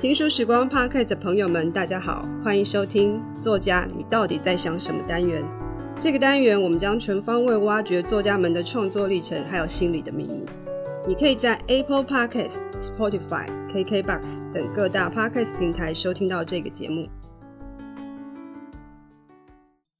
听书时光 Podcast 的朋友们，大家好，欢迎收听《作家你到底在想什么》单元。这个单元我们将全方位挖掘作家们的创作历程，还有心理的秘密。你可以在 Apple Podcast、Spotify、KKBox 等各大 Podcast 平台收听到这个节目。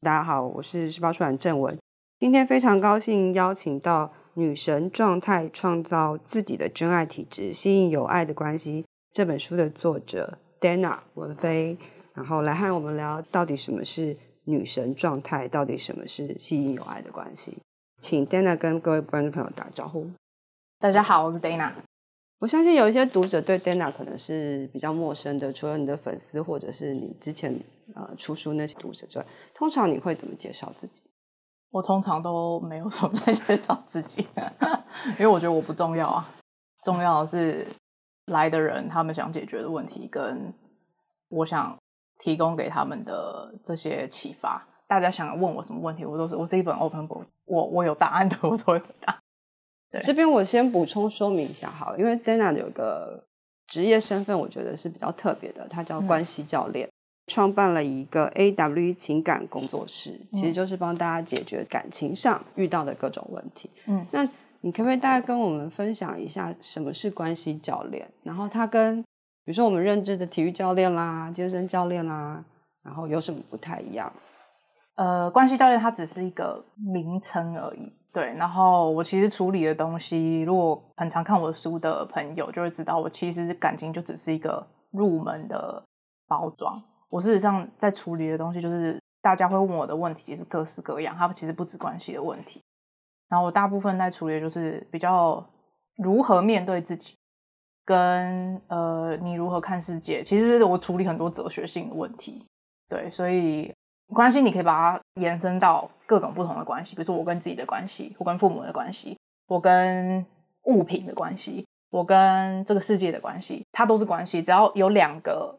大家好，我是时报出版郑文，今天非常高兴邀请到《女神状态：创造自己的真爱体质，吸引有爱的关系》这本书的作者 Dana 文飞，然后来和我们聊到底什么是女神状态，到底什么是吸引有爱的关系。请 Dana 跟各位观众朋友打个招呼。大家好，我是 Dana。我相信有一些读者对 Dana 可能是比较陌生的，除了你的粉丝或者是你之前呃出书那些读者之外，通常你会怎么介绍自己？我通常都没有什么在介绍自己，因为我觉得我不重要啊。重要的是来的人他们想解决的问题，跟我想提供给他们的这些启发。大家想问我什么问题，我都是我是一本 open book，我我有答案的，我都会回答。对这边我先补充说明一下好，因为 Dana 有个职业身份，我觉得是比较特别的，他叫关系教练，嗯、创办了一个 AW 情感工作室，其实就是帮大家解决感情上遇到的各种问题。嗯，那你可不可以大概跟我们分享一下什么是关系教练？然后他跟比如说我们认知的体育教练啦、健身教练啦，然后有什么不太一样？呃，关系教练它只是一个名称而已。对，然后我其实处理的东西，如果很常看我书的朋友就会知道，我其实感情就只是一个入门的包装。我事实上在处理的东西，就是大家会问我的问题，是各式各样，它其实不止关系的问题。然后我大部分在处理就是比较如何面对自己，跟呃你如何看世界。其实我处理很多哲学性的问题，对，所以。关系，你可以把它延伸到各种不同的关系，比如说我跟自己的关系，我跟父母的关系，我跟物品的关系，我跟这个世界的关系，它都是关系。只要有两个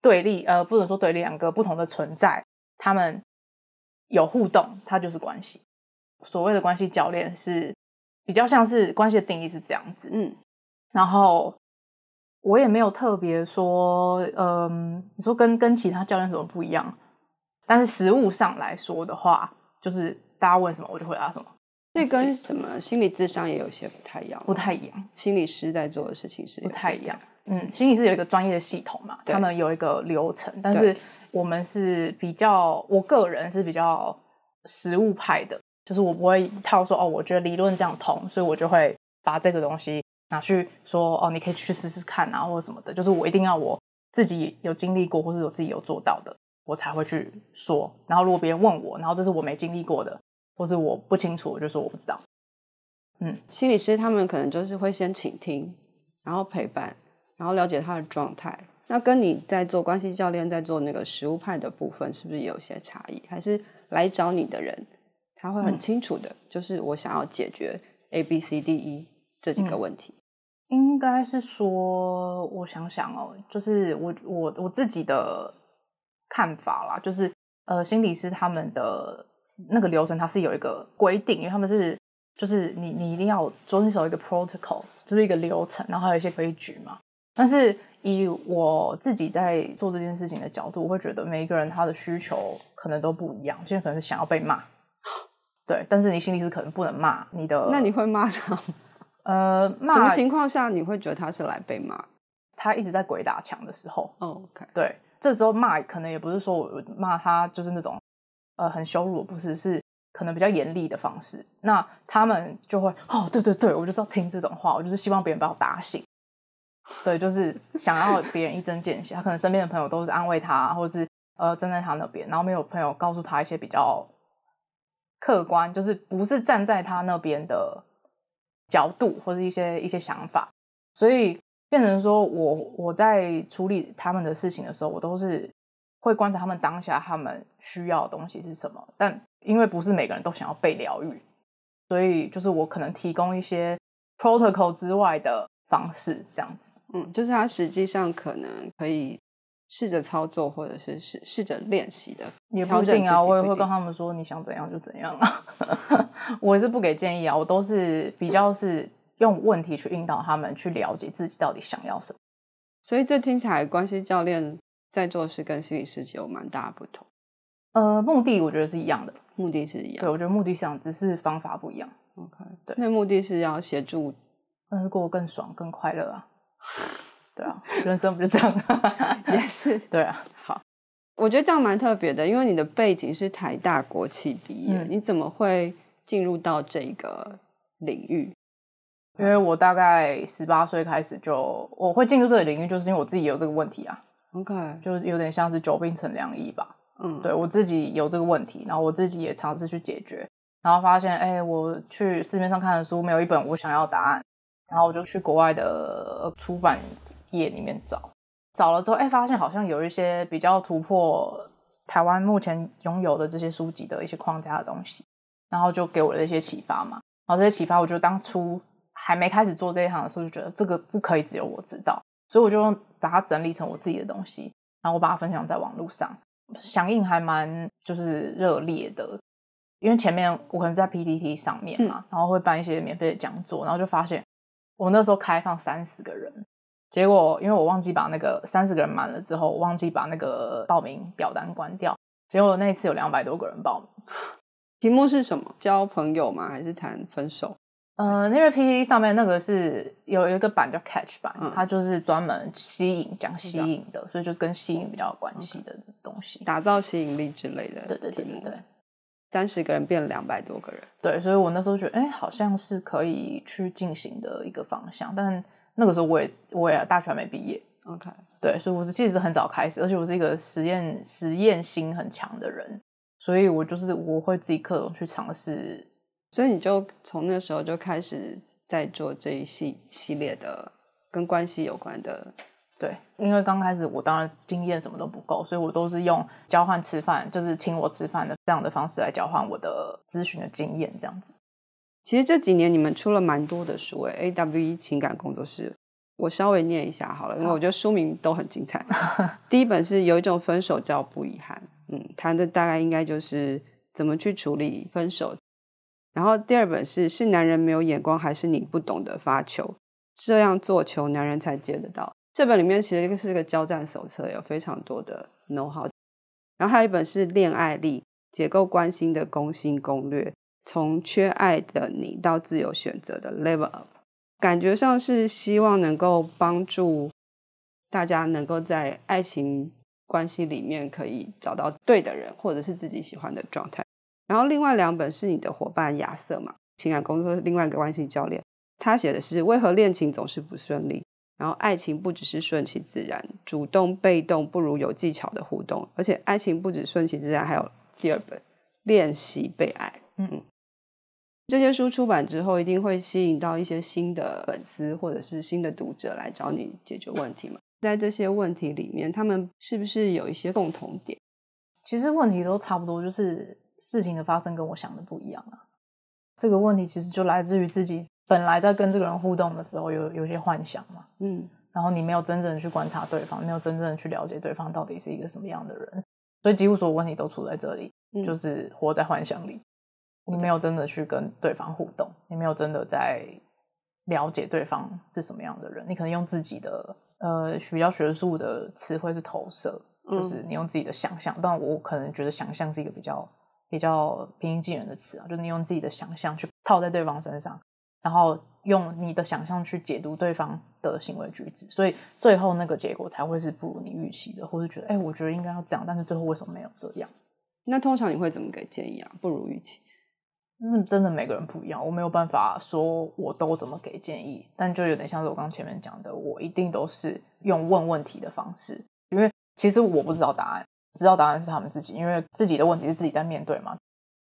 对立，呃，不能说对立，两个不同的存在，他们有互动，它就是关系。所谓的关系教练是比较像是关系的定义是这样子，嗯，然后我也没有特别说，嗯、呃，你说跟跟其他教练什么不一样？但是实物上来说的话，就是大家问什么我就回答什么。这跟什么心理智商也有些不太一样，不太一样。心理师在做的事情是不太一样。嗯，心理师有一个专业的系统嘛，他们有一个流程。但是我们是比较，我个人是比较实务派的，就是我不会一套说哦，我觉得理论这样通，所以我就会把这个东西拿去说哦，你可以去试试看啊，或者什么的。就是我一定要我自己有经历过，或是我自己有做到的。我才会去说，然后如果别人问我，然后这是我没经历过的，或是我不清楚，我就说我不知道。嗯，心理师他们可能就是会先倾听，然后陪伴，然后了解他的状态。那跟你在做关系教练，在做那个实务派的部分，是不是有些差异？还是来找你的人，他会很清楚的，嗯、就是我想要解决 A、B、C、D、E 这几个问题。嗯、应该是说，我想想哦，就是我我我自己的。看法啦，就是呃，心理师他们的那个流程，它是有一个规定，因为他们是就是你你一定要遵守一个 protocol，就是一个流程，然后还有一些规矩嘛。但是以我自己在做这件事情的角度，我会觉得每一个人他的需求可能都不一样，现在可能是想要被骂，对，但是你心理师可能不能骂你的，那你会骂他？呃，骂什么情况下你会觉得他是来被骂？他一直在鬼打墙的时候。Oh, OK，对。这时候骂可能也不是说我骂他就是那种呃很羞辱，不是，是可能比较严厉的方式。那他们就会哦，对对对，我就是要听这种话，我就是希望别人把我打醒。对，就是想要别人一针见血。他可能身边的朋友都是安慰他，或者是呃站在他那边，然后没有朋友告诉他一些比较客观，就是不是站在他那边的角度或者一些一些想法，所以。变成说我我在处理他们的事情的时候，我都是会观察他们当下他们需要的东西是什么。但因为不是每个人都想要被疗愈，所以就是我可能提供一些 protocol 之外的方式，这样子。嗯，就是他实际上可能可以试着操作，或者是试试着练习的。也不一定啊，我也会跟他们说，你想怎样就怎样啊。我也是不给建议啊，我都是比较是。用问题去引导他们去了解自己到底想要什么。所以这听起来，关系教练在做事跟心理师有蛮大的不同。呃，目的我觉得是一样的，目的是一样的。对，我觉得目的上只是方法不一样。OK，对，那目的是要协助，但是过得更爽、更快乐啊。对啊，人生不是这样，也是。对啊，好，我觉得这样蛮特别的，因为你的背景是台大国企毕业，嗯、你怎么会进入到这个领域？因为我大概十八岁开始就我会进入这个领域，就是因为我自己有这个问题啊。OK，就是有点像是久病成良医吧。嗯，对我自己有这个问题，然后我自己也尝试去解决，然后发现，哎，我去市面上看的书没有一本我想要答案，然后我就去国外的出版业里面找，找了之后，哎，发现好像有一些比较突破台湾目前拥有的这些书籍的一些框架的东西，然后就给我了一些启发嘛。然后这些启发，我觉得当初。还没开始做这一行的时候，就觉得这个不可以只有我知道，所以我就把它整理成我自己的东西，然后我把它分享在网络上，响应还蛮就是热烈的。因为前面我可能在 PPT 上面嘛，嗯、然后会办一些免费的讲座，然后就发现我那时候开放三十个人，结果因为我忘记把那个三十个人满了之后，我忘记把那个报名表单关掉，结果那一次有两百多个人报名。题目是什么？交朋友吗？还是谈分手？呃，因为 PPT 上面那个是有有一个版叫 Catch 版，嗯、它就是专门吸引讲吸引的，所以就是跟吸引比较有关系的东西，打造吸引力之类的。对对对对对，三十个人变了两百多个人，对，所以我那时候觉得，哎，好像是可以去进行的一个方向。但那个时候我也我也大学还没毕业，OK，对，所以我是其实很早开始，而且我是一个实验实验心很强的人，所以我就是我会自己克隆去尝试。所以你就从那时候就开始在做这一系系列的跟关系有关的，对，因为刚开始我当然经验什么都不够，所以我都是用交换吃饭，就是请我吃饭的这样的方式来交换我的咨询的经验，这样子。其实这几年你们出了蛮多的书诶，AWE 情感工作室，我稍微念一下好了，因为我觉得书名都很精彩。第一本是有一种分手叫不遗憾，嗯，谈的大概应该就是怎么去处理分手。然后第二本是是男人没有眼光，还是你不懂得发球？这样做球，男人才接得到。这本里面其实是一个交战手册，有非常多的 know how。然后还有一本是恋爱力，解构关心的攻心攻略，从缺爱的你到自由选择的 level up。感觉上是希望能够帮助大家能够在爱情关系里面可以找到对的人，或者是自己喜欢的状态。然后另外两本是你的伙伴亚瑟嘛，情感工作另外一个关系教练，他写的是为何恋情总是不顺利，然后爱情不只是顺其自然，主动被动不如有技巧的互动，而且爱情不止顺其自然，还有第二本练习被爱。嗯，这些书出版之后，一定会吸引到一些新的粉丝或者是新的读者来找你解决问题嘛？在这些问题里面，他们是不是有一些共同点？其实问题都差不多，就是。事情的发生跟我想的不一样啊，这个问题其实就来自于自己本来在跟这个人互动的时候有有些幻想嘛，嗯，然后你没有真正去观察对方，没有真正去了解对方到底是一个什么样的人，所以几乎所有问题都出在这里，嗯，就是活在幻想里，你没有真的去跟对方互动，你没有真的在了解对方是什么样的人，你可能用自己的呃比较学术的词汇是投射，就是你用自己的想象，但我可能觉得想象是一个比较。比较平易近人的词啊，就是你用自己的想象去套在对方身上，然后用你的想象去解读对方的行为举止，所以最后那个结果才会是不如你预期的，或是觉得哎，我觉得应该要这样，但是最后为什么没有这样？那通常你会怎么给建议啊？不如预期？那真的每个人不一样，我没有办法说我都怎么给建议，但就有点像是我刚前面讲的，我一定都是用问问题的方式，因为其实我不知道答案。知道答案是他们自己，因为自己的问题是自己在面对嘛。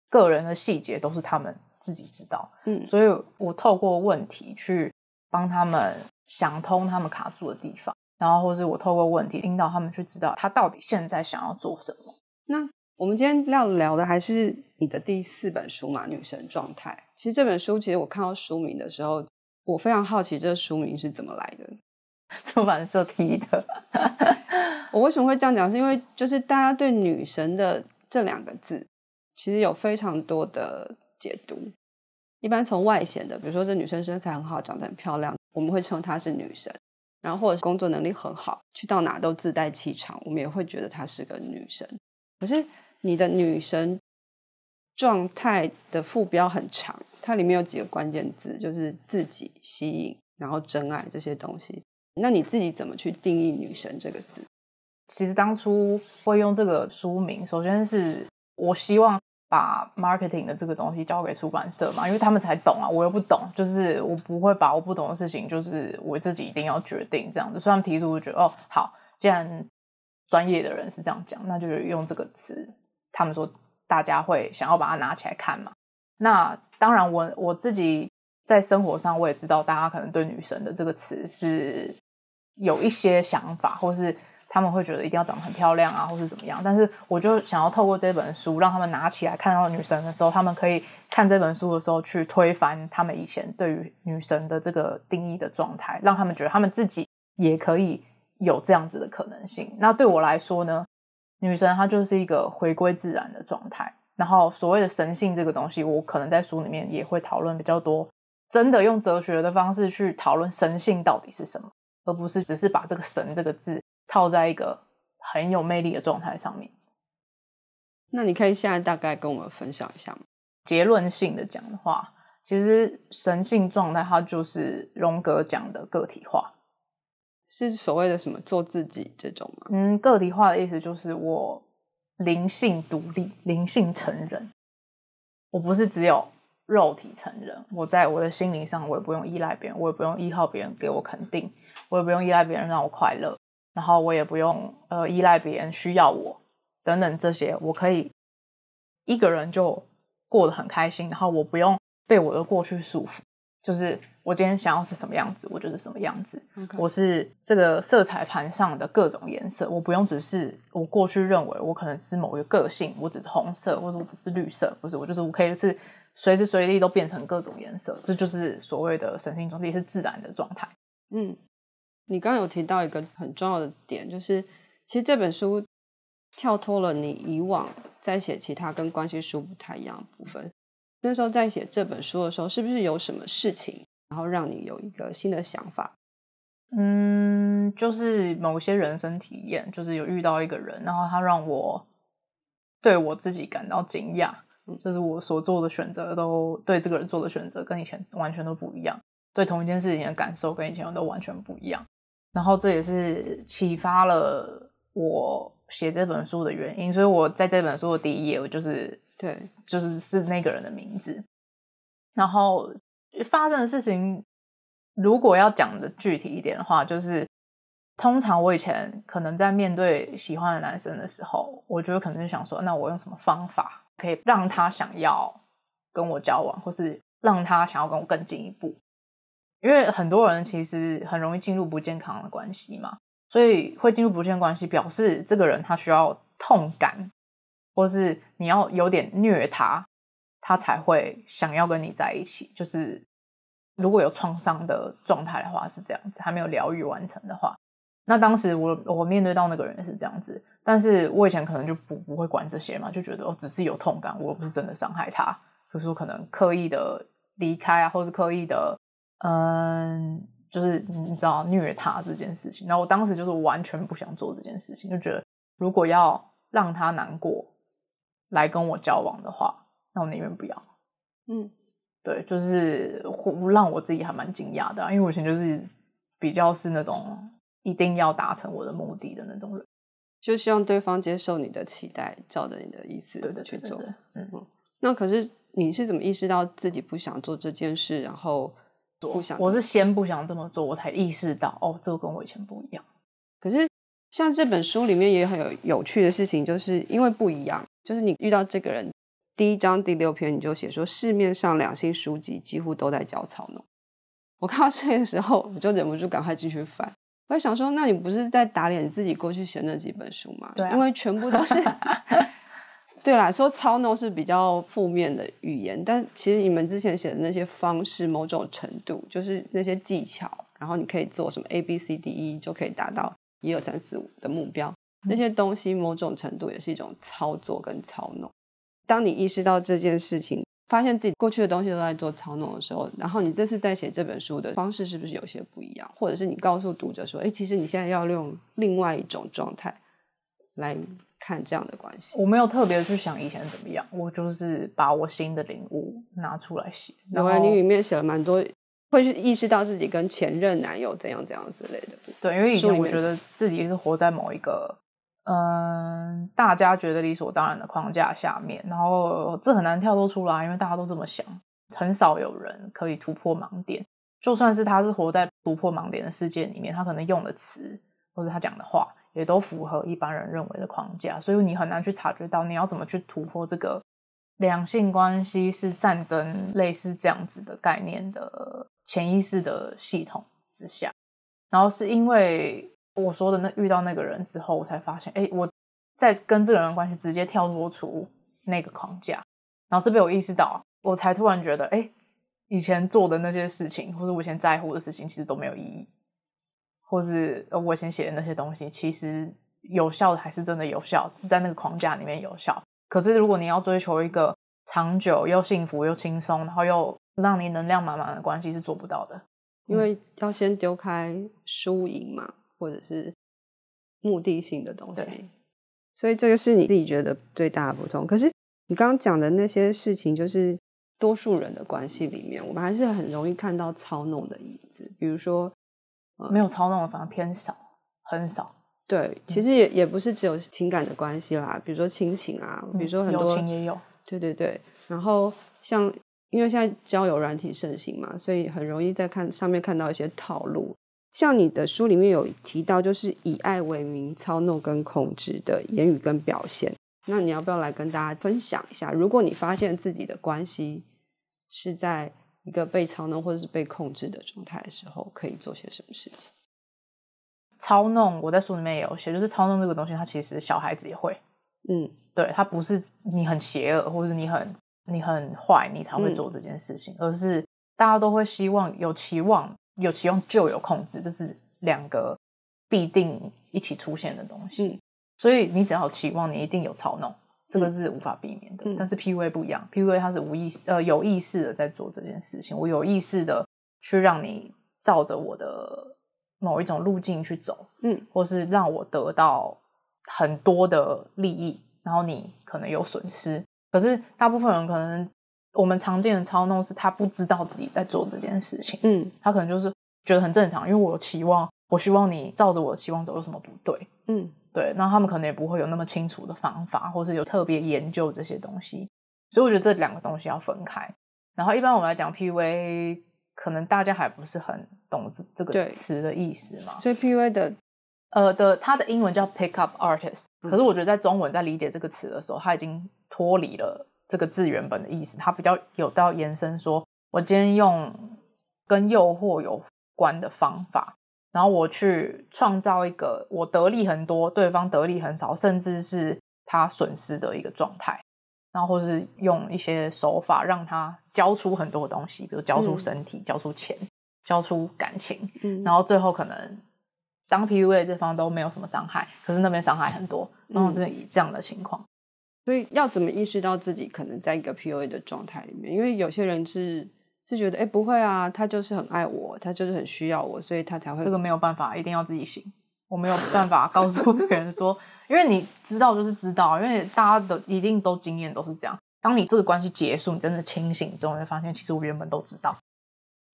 个人的细节都是他们自己知道，嗯，所以我透过问题去帮他们想通他们卡住的地方，然后或是我透过问题引导他们去知道他到底现在想要做什么。那我们今天要聊的还是你的第四本书嘛，《女神状态》。其实这本书，其实我看到书名的时候，我非常好奇这个书名是怎么来的。出版社提的。我为什么会这样讲？是因为就是大家对“女神”的这两个字，其实有非常多的解读。一般从外显的，比如说这女生身材很好，长得很漂亮，我们会称她是女神。然后或者工作能力很好，去到哪都自带气场，我们也会觉得她是个女神。可是你的女神状态的副标很长，它里面有几个关键字，就是自己、吸引，然后真爱这些东西。那你自己怎么去定义女神这个字？其实当初会用这个书名，首先是我希望。把 marketing 的这个东西交给出版社嘛，因为他们才懂啊，我又不懂，就是我不会把我不懂的事情，就是我自己一定要决定这样子。所以他们提出，我觉得哦，好，既然专业的人是这样讲，那就用这个词。他们说大家会想要把它拿起来看嘛。那当然我，我我自己在生活上我也知道，大家可能对女神的这个词是有一些想法，或是。他们会觉得一定要长得很漂亮啊，或是怎么样？但是我就想要透过这本书，让他们拿起来看到女神的时候，他们可以看这本书的时候去推翻他们以前对于女神的这个定义的状态，让他们觉得他们自己也可以有这样子的可能性。那对我来说呢，女神她就是一个回归自然的状态。然后所谓的神性这个东西，我可能在书里面也会讨论比较多，真的用哲学的方式去讨论神性到底是什么，而不是只是把这个神这个字。套在一个很有魅力的状态上面，那你可以现在大概跟我们分享一下吗？结论性的讲的话，其实神性状态它就是荣格讲的个体化，是所谓的什么做自己这种吗？嗯，个体化的意思就是我灵性独立，灵性成人，我不是只有肉体成人，我在我的心灵上，我也不用依赖别人，我也不用依靠别人给我肯定，我也不用依赖别人让我快乐。然后我也不用呃依赖别人需要我等等这些，我可以一个人就过得很开心。然后我不用被我的过去束缚，就是我今天想要是什么样子，我就是什么样子。我是这个色彩盘上的各种颜色，我不用只是我过去认为我可能是某一个个性，我只是红色，或者我只是绿色，不是我就是我可以是随时随地都变成各种颜色，这就是所谓的神性状态，也是自然的状态。嗯。你刚刚有提到一个很重要的点，就是其实这本书跳脱了你以往在写其他跟关系书不太一样的部分。那时候在写这本书的时候，是不是有什么事情，然后让你有一个新的想法？嗯，就是某些人生体验，就是有遇到一个人，然后他让我对我自己感到惊讶，就是我所做的选择都对这个人做的选择跟以前完全都不一样，对同一件事情的感受跟以前都完全不一样。然后这也是启发了我写这本书的原因，所以我在这本书的第一页，我就是对，就是是那个人的名字。然后发生的事情，如果要讲的具体一点的话，就是通常我以前可能在面对喜欢的男生的时候，我觉得可能就想说，那我用什么方法可以让他想要跟我交往，或是让他想要跟我更进一步。因为很多人其实很容易进入不健康的关系嘛，所以会进入不健康关系，表示这个人他需要痛感，或是你要有点虐他，他才会想要跟你在一起。就是如果有创伤的状态的话是这样子，还没有疗愈完成的话，那当时我我面对到那个人是这样子，但是我以前可能就不不会管这些嘛，就觉得哦只是有痛感，我不是真的伤害他，就是说可能刻意的离开啊，或是刻意的。嗯，就是你知道虐他这件事情，然后我当时就是完全不想做这件事情，就觉得如果要让他难过来跟我交往的话，那我宁愿不要。嗯，对，就是让我自己还蛮惊讶的啊，因为我以前就是比较是那种一定要达成我的目的的那种人，就希望对方接受你的期待，照着你的意思去做。嗯，那可是你是怎么意识到自己不想做这件事，然后？不想，我是先不想这么做，我才意识到哦，这个跟我以前不一样。可是像这本书里面也很有有趣的事情，就是因为不一样，就是你遇到这个人，第一章第六篇你就写说，市面上两性书籍几乎都在教操弄。我看到这个时候，我就忍不住赶快继续翻。我在想说，那你不是在打脸自己过去写那几本书吗？对啊，因为全部都是。对啦，说操弄是比较负面的语言，但其实你们之前写的那些方式，某种程度就是那些技巧，然后你可以做什么 A B C D E 就可以达到一二三四五的目标，那些东西某种程度也是一种操作跟操弄。当你意识到这件事情发现自己过去的东西都在做操弄的时候，然后你这次在写这本书的方式是不是有些不一样？或者是你告诉读者说，哎，其实你现在要用另外一种状态来看这样的关系。我没有特别去想以前怎么样，我就是把我新的领悟拿出来写。然后你里面写了蛮多，会去意识到自己跟前任男友怎样怎样之类的。对，因为以前我觉得自己是活在某一个。嗯，大家觉得理所当然的框架下面，然后这很难跳脱出来，因为大家都这么想，很少有人可以突破盲点。就算是他是活在突破盲点的世界里面，他可能用的词或是他讲的话，也都符合一般人认为的框架，所以你很难去察觉到你要怎么去突破这个两性关系是战争类似这样子的概念的潜意识的系统之下，然后是因为。我说的那遇到那个人之后，我才发现，哎，我在跟这个人的关系直接跳脱出那个框架，然后是被我意识到，我才突然觉得，哎，以前做的那些事情，或者我以前在乎的事情，其实都没有意义，或是我以前写的那些东西，其实有效的还是真的有效，是在那个框架里面有效。可是如果你要追求一个长久又幸福又轻松，然后又让你能量满满的关系，是做不到的，因为要先丢开输赢嘛。或者是目的性的东西，对，所以这个是你自己觉得最大的不同。可是你刚刚讲的那些事情，就是多数人的关系里面，我们还是很容易看到操弄的影子。比如说，呃、没有操弄的反而偏少，很少。对，其实也也不是只有情感的关系啦，比如说亲情啊，比如说很多、嗯、友情也有。对对对。然后像因为现在交友软体盛行嘛，所以很容易在看上面看到一些套路。像你的书里面有提到，就是以爱为名操弄跟控制的言语跟表现。那你要不要来跟大家分享一下？如果你发现自己的关系是在一个被操弄或者是被控制的状态的时候，可以做些什么事情？操弄，我在书里面也有写，就是操弄这个东西，它其实小孩子也会。嗯，对，它不是你很邪恶，或者是你很你很坏，你才会做这件事情，嗯，而是大家都会希望有期望。有期望就有控制，这是两个必定一起出现的东西。嗯、所以你只要有期望，你一定有操弄，这个是无法避免的。嗯、但是 PUA 不一样，PUA 它是无意识呃有意识的在做这件事情。我有意识的去让你照着我的某一种路径去走，嗯，或是让我得到很多的利益，然后你可能有损失。可是大部分人可能。我们常见的操弄是他不知道自己在做这件事情，嗯，他可能就是觉得很正常，因为我有期望，我希望你照着我的期望走，有什么不对？嗯，对，那他们可能也不会有那么清楚的方法，或是有特别研究这些东西，所以我觉得这两个东西要分开。然后一般我们来讲 PUA，可能大家还不是很懂这这个词的意思嘛，所以 PUA 的呃的它的英文叫 Pick Up Artist，可是我觉得在中文在理解这个词的时候，它已经脱离了。这个字原本的意思，它比较有到延伸说，说我今天用跟诱惑有关的方法，然后我去创造一个我得利很多，对方得利很少，甚至是他损失的一个状态，然后或是用一些手法让他交出很多东西，比如交出身体、嗯、交出钱、交出感情，嗯、然后最后可能当 PUA 这方都没有什么伤害，可是那边伤害很多，然后是以这样的情况。所以要怎么意识到自己可能在一个 PUA 的状态里面？因为有些人是是觉得，哎，不会啊，他就是很爱我，他就是很需要我，所以他才会。这个没有办法，一定要自己醒。我没有办法告诉别人说，因为你知道就是知道，因为大家的一定都经验都是这样。当你这个关系结束，你真的清醒之后，你会发现其实我原本都知道，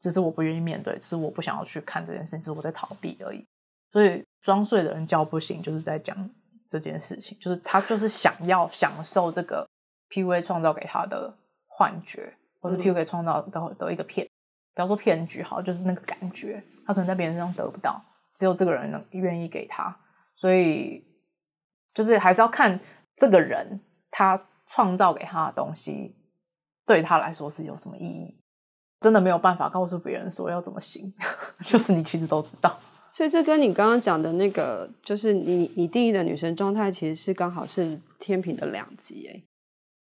只是我不愿意面对，只是我不想要去看这件事，只是我在逃避而已。所以装睡的人叫不醒，就是在讲。这件事情就是他就是想要享受这个 PUA 创造给他的幻觉，或是 PUA 创造的的一个骗，不要说骗局好，就是那个感觉，他可能在别人身上得不到，只有这个人能愿意给他，所以就是还是要看这个人他创造给他的东西对他来说是有什么意义，真的没有办法告诉别人说要怎么行，就是你其实都知道。所以这跟你刚刚讲的那个，就是你你定义的女神状态，其实是刚好是天平的两极诶。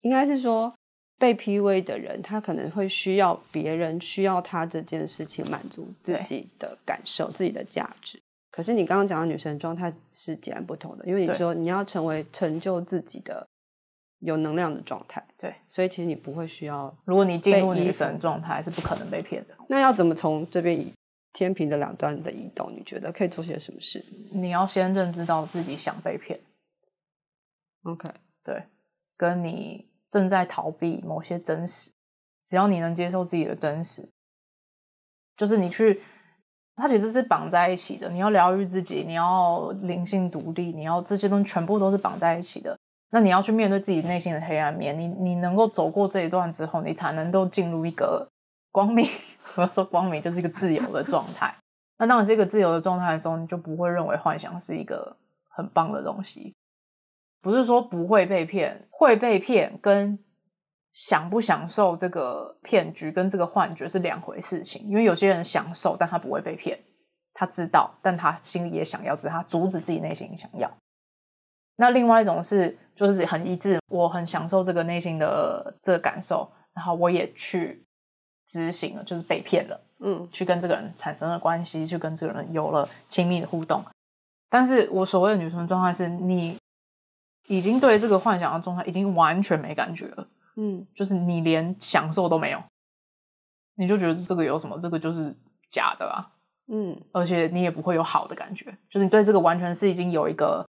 应该是说被 PUA 的人，他可能会需要别人需要他这件事情满足自己的感受、自己的价值。可是你刚刚讲的女神状态是截然不同的，因为你说你要成为成就自己的有能量的状态。对，所以其实你不会需要。如果你进入女神状态，是不可能被骗的。那要怎么从这边以天平的两端的移动？你觉得可以做些什么事？你要先认知到自己想被骗。OK，对，跟你正在逃避某些真实。只要你能接受自己的真实，就是你去，它其实是绑在一起的。你要疗愈自己，你要灵性独立，你要这些东西全部都是绑在一起的。那你要去面对自己内心的黑暗面，你你能够走过这一段之后，你才能够进入一个光明。我要说光明就是一个自由的状态。那当你是一个自由的状态的时候，你就不会认为幻想是一个很棒的东西。不是说不会被骗，会被骗跟。享不享受这个骗局跟这个幻觉是两回事情，因为有些人享受，但他不会被骗，他知道，但他心里也想要，只是他阻止自己内心想要。那另外一种是，就是很一致，我很享受这个内心的这个感受，然后我也去执行了，就是被骗了，嗯，去跟这个人产生了关系，去跟这个人有了亲密的互动。但是我所谓的女生状态是，你已经对这个幻想的状态已经完全没感觉了。嗯，就是你连享受都没有，你就觉得这个有什么？这个就是假的啊。嗯，而且你也不会有好的感觉，就是你对这个完全是已经有一个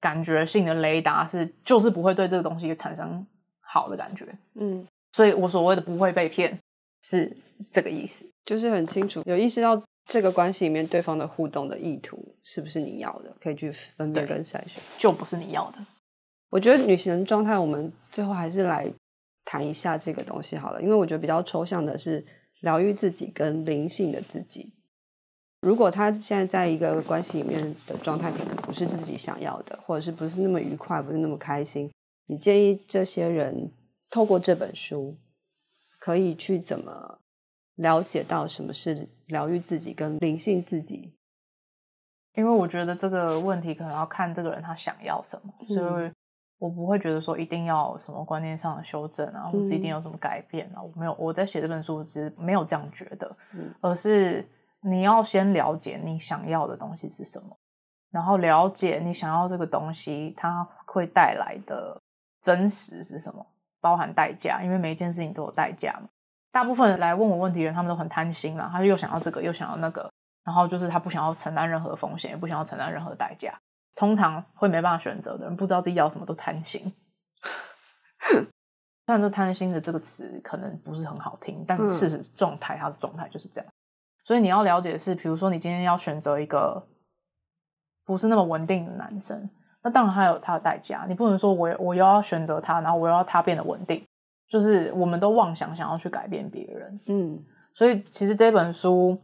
感觉性的雷达，是就是不会对这个东西产生好的感觉。嗯，所以我所谓的不会被骗是这个意思，就是很清楚有意识到这个关系里面对方的互动的意图是不是你要的，可以去分辨跟筛选，就不是你要的。我觉得女神状态，我们最后还是来。谈一下这个东西好了，因为我觉得比较抽象的是疗愈自己跟灵性的自己。如果他现在在一个关系里面的状态可能不是自己想要的，或者是不是那么愉快，不是那么开心，你建议这些人透过这本书可以去怎么了解到什么是疗愈自己跟灵性自己？因为我觉得这个问题可能要看这个人他想要什么，所以。嗯我不会觉得说一定要什么观念上的修正啊，或是一定要什么改变啊。我没有，我在写这本书其实没有这样觉得，而是你要先了解你想要的东西是什么，然后了解你想要这个东西它会带来的真实是什么，包含代价，因为每一件事情都有代价嘛。大部分人来问我问题的人，他们都很贪心啦，他又想要这个，又想要那个，然后就是他不想要承担任何风险，也不想要承担任何代价。通常会没办法选择的人，不知道自己要什么都贪心。但这贪心的这个词可能不是很好听，但事实状态，他的状态就是这样。所以你要了解的是，比如说你今天要选择一个不是那么稳定的男生，那当然他有它的代价。你不能说我我又要选择他，然后我又要他变得稳定，就是我们都妄想想要去改变别人。嗯，所以其实这本书，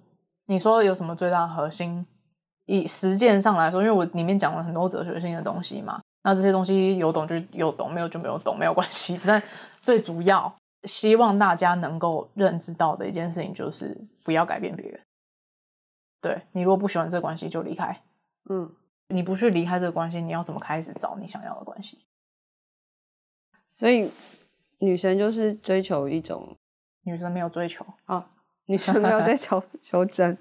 你说有什么最大的核心？以实践上来说，因为我里面讲了很多哲学性的东西嘛，那这些东西有懂就有懂，没有就没有懂，没有关系。但最主要希望大家能够认知到的一件事情就是不要改变别人。对，你如果不喜欢这个关系，就离开。嗯，你不去离开这个关系，你要怎么开始找你想要的关系？所以女生就是追求一种，女生没有追求啊、哦，女生没有追求 求真，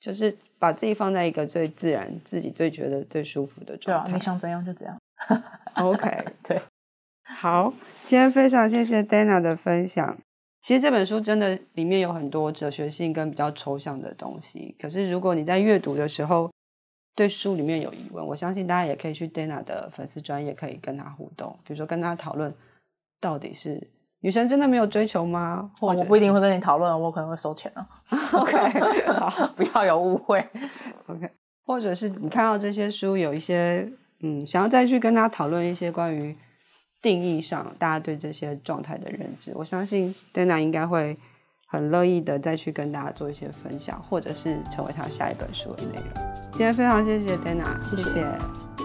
就是。把自己放在一个最自然、自己最觉得最舒服的状态。对啊，你想怎样就怎样。OK，对，好，今天非常谢谢 Dana 的分享。其实这本书真的里面有很多哲学性跟比较抽象的东西。可是如果你在阅读的时候对书里面有疑问，我相信大家也可以去 Dana 的粉丝专业，可以跟他互动，比如说跟他讨论到底是。女神真的没有追求吗？或者我不一定会跟你讨论，我可能会收钱啊。OK，好，不要有误会。OK，或者是你看到这些书有一些嗯，想要再去跟他讨论一些关于定义上大家对这些状态的认知，我相信 Dana 应该会很乐意的再去跟大家做一些分享，或者是成为他下一本书的内容。今天非常谢谢 Dana，谢谢。谢谢。